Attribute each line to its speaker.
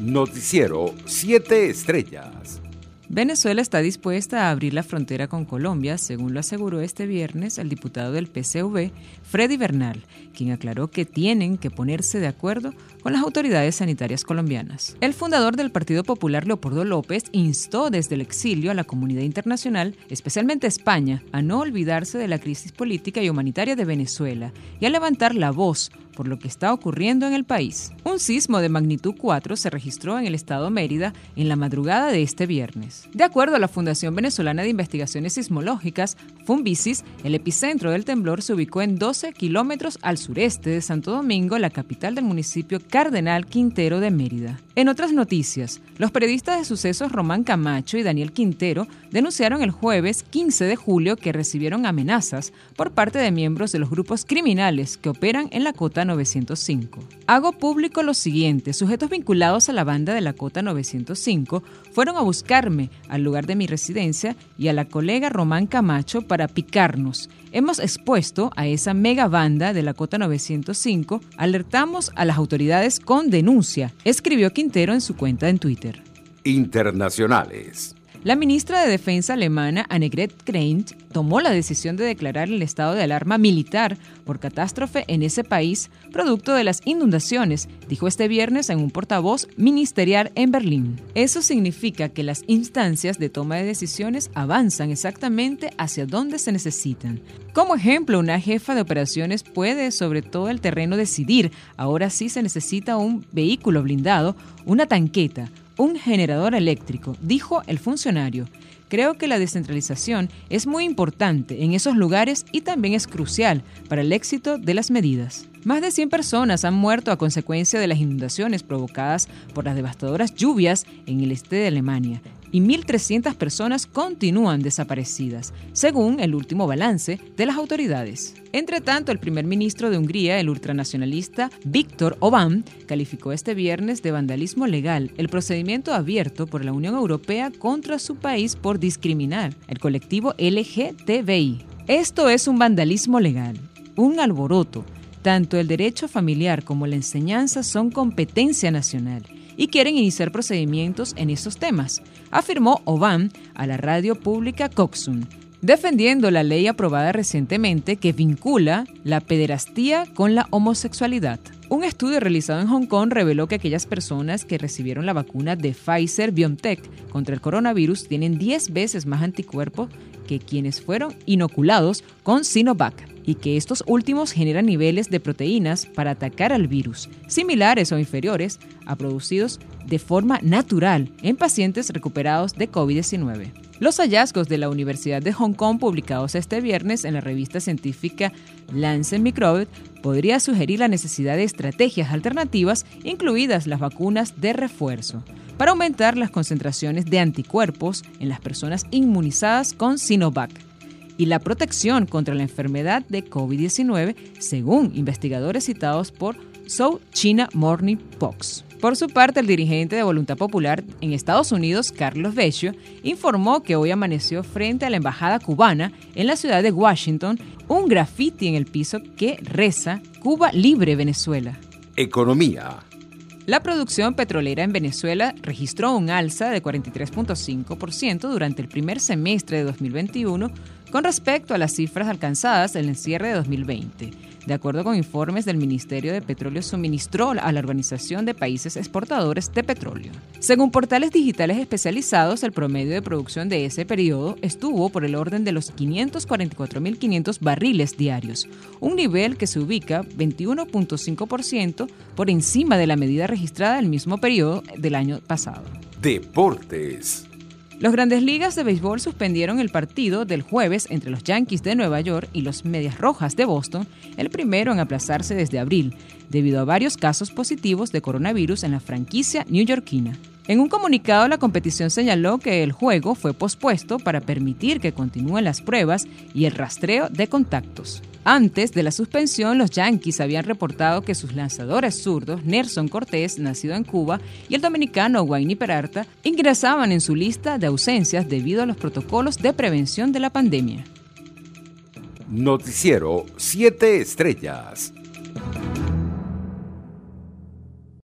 Speaker 1: Noticiero 7 Estrellas.
Speaker 2: Venezuela está dispuesta a abrir la frontera con Colombia, según lo aseguró este viernes el diputado del PCV, Freddy Bernal, quien aclaró que tienen que ponerse de acuerdo con las autoridades sanitarias colombianas. El fundador del Partido Popular, Leopoldo López, instó desde el exilio a la comunidad internacional, especialmente España, a no olvidarse de la crisis política y humanitaria de Venezuela y a levantar la voz por lo que está ocurriendo en el país. Un sismo de magnitud 4 se registró en el estado Mérida en la madrugada de este viernes. De acuerdo a la Fundación Venezolana de Investigaciones Sismológicas, FUNVISIS, el epicentro del temblor se ubicó en 12 kilómetros al sureste de Santo Domingo, la capital del municipio Cardenal Quintero de Mérida. En otras noticias, los periodistas de sucesos Román Camacho y Daniel Quintero denunciaron el jueves 15 de julio que recibieron amenazas por parte de miembros de los grupos criminales que operan en la Cota 905. Hago público lo siguiente, sujetos vinculados a la banda de la Cota 905 fueron a buscarme al lugar de mi residencia y a la colega Román Camacho para picarnos. Hemos expuesto a esa mega banda de la Cota 905, alertamos a las autoridades con denuncia, escribió Quintero en su cuenta en Twitter.
Speaker 1: Internacionales.
Speaker 2: La ministra de Defensa alemana Annegret Krenz tomó la decisión de declarar el estado de alarma militar por catástrofe en ese país, producto de las inundaciones, dijo este viernes en un portavoz ministerial en Berlín. Eso significa que las instancias de toma de decisiones avanzan exactamente hacia donde se necesitan. Como ejemplo, una jefa de operaciones puede sobre todo el terreno decidir, ahora sí se necesita un vehículo blindado, una tanqueta, un generador eléctrico, dijo el funcionario. Creo que la descentralización es muy importante en esos lugares y también es crucial para el éxito de las medidas. Más de 100 personas han muerto a consecuencia de las inundaciones provocadas por las devastadoras lluvias en el este de Alemania y 1.300 personas continúan desaparecidas, según el último balance de las autoridades. Entre tanto, el primer ministro de Hungría, el ultranacionalista Víctor Orbán, calificó este viernes de vandalismo legal el procedimiento abierto por la Unión Europea contra su país por discriminar el colectivo LGTBI. Esto es un vandalismo legal, un alboroto. Tanto el derecho familiar como la enseñanza son competencia nacional y quieren iniciar procedimientos en esos temas, afirmó Oban a la radio pública Coxun, defendiendo la ley aprobada recientemente que vincula la pederastía con la homosexualidad. Un estudio realizado en Hong Kong reveló que aquellas personas que recibieron la vacuna de Pfizer BioNTech contra el coronavirus tienen 10 veces más anticuerpos que quienes fueron inoculados con Sinovac y que estos últimos generan niveles de proteínas para atacar al virus, similares o inferiores a producidos de forma natural en pacientes recuperados de COVID-19. Los hallazgos de la Universidad de Hong Kong publicados este viernes en la revista científica Lancet Microbe podría sugerir la necesidad de estrategias alternativas, incluidas las vacunas de refuerzo, para aumentar las concentraciones de anticuerpos en las personas inmunizadas con Sinovac y la protección contra la enfermedad de COVID-19, según investigadores citados por South China Morning Post. Por su parte, el dirigente de Voluntad Popular en Estados Unidos, Carlos Vecchio, informó que hoy amaneció frente a la embajada cubana en la ciudad de Washington un graffiti en el piso que reza Cuba libre Venezuela.
Speaker 1: Economía.
Speaker 2: La producción petrolera en Venezuela registró un alza de 43.5% durante el primer semestre de 2021 con respecto a las cifras alcanzadas en el cierre de 2020. De acuerdo con informes del Ministerio de Petróleo, suministró a la Organización de Países Exportadores de Petróleo. Según portales digitales especializados, el promedio de producción de ese periodo estuvo por el orden de los 544.500 barriles diarios, un nivel que se ubica 21.5% por encima de la medida registrada el mismo periodo del año pasado.
Speaker 1: Deportes.
Speaker 2: Los grandes ligas de béisbol suspendieron el partido del jueves entre los Yankees de Nueva York y los Medias Rojas de Boston, el primero en aplazarse desde abril, debido a varios casos positivos de coronavirus en la franquicia newyorkina. En un comunicado, la competición señaló que el juego fue pospuesto para permitir que continúen las pruebas y el rastreo de contactos. Antes de la suspensión, los Yankees habían reportado que sus lanzadores zurdos, Nelson Cortés, nacido en Cuba, y el dominicano Wayne Peralta, ingresaban en su lista de ausencias debido a los protocolos de prevención de la pandemia.
Speaker 1: Noticiero 7 Estrellas.